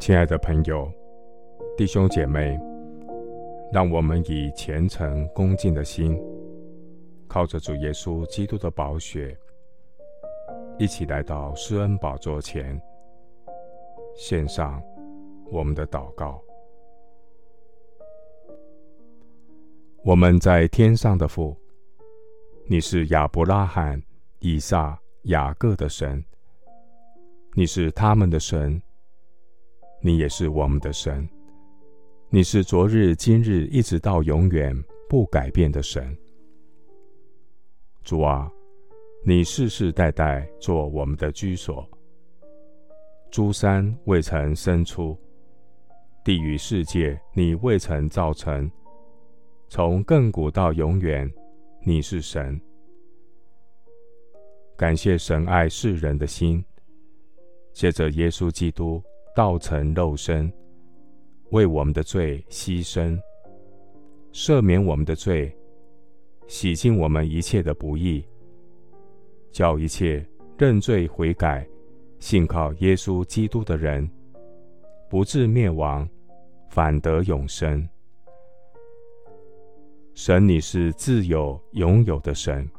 亲爱的朋友、弟兄姐妹，让我们以虔诚恭敬的心，靠着主耶稣基督的宝血，一起来到施恩宝座前，献上我们的祷告。我们在天上的父，你是亚伯拉罕、以撒、雅各的神，你是他们的神。你也是我们的神，你是昨日、今日一直到永远不改变的神。主啊，你世世代代做我们的居所。诸山未曾生出，地狱世界你未曾造成。从亘古到永远，你是神。感谢神爱世人的心，借着耶稣基督。道成肉身，为我们的罪牺牲，赦免我们的罪，洗净我们一切的不义，叫一切认罪悔改、信靠耶稣基督的人，不至灭亡，反得永生。神，你是自有永有的神，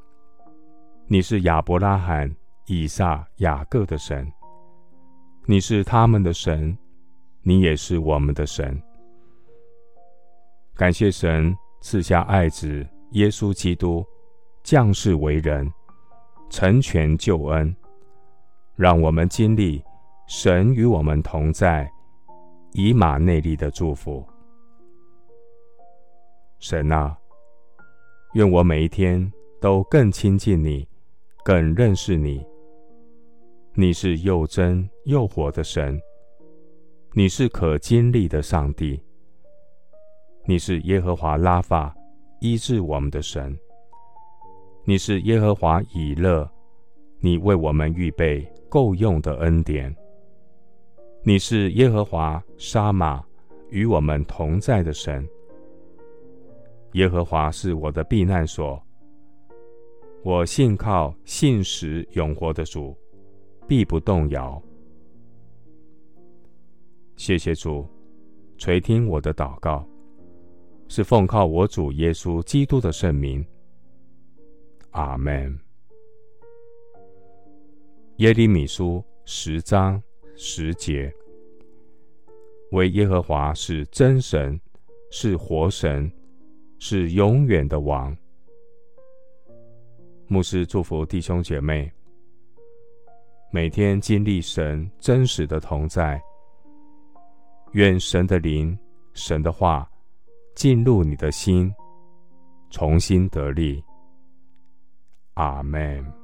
你是亚伯拉罕、以撒、雅各的神。你是他们的神，你也是我们的神。感谢神赐下爱子耶稣基督降世为人，成全救恩，让我们经历神与我们同在，以马内利的祝福。神啊，愿我每一天都更亲近你，更认识你。你是又真又活的神，你是可经历的上帝，你是耶和华拉法医治我们的神，你是耶和华以勒，你为我们预备够用的恩典，你是耶和华沙马与我们同在的神，耶和华是我的避难所，我信靠信实永活的主。必不动摇。谢谢主垂听我的祷告，是奉靠我主耶稣基督的圣名。阿门。耶利米书十章十节：为耶和华是真神，是活神，是永远的王。牧师祝福弟兄姐妹。每天经历神真实的同在，愿神的灵、神的话进入你的心，重新得力。阿门。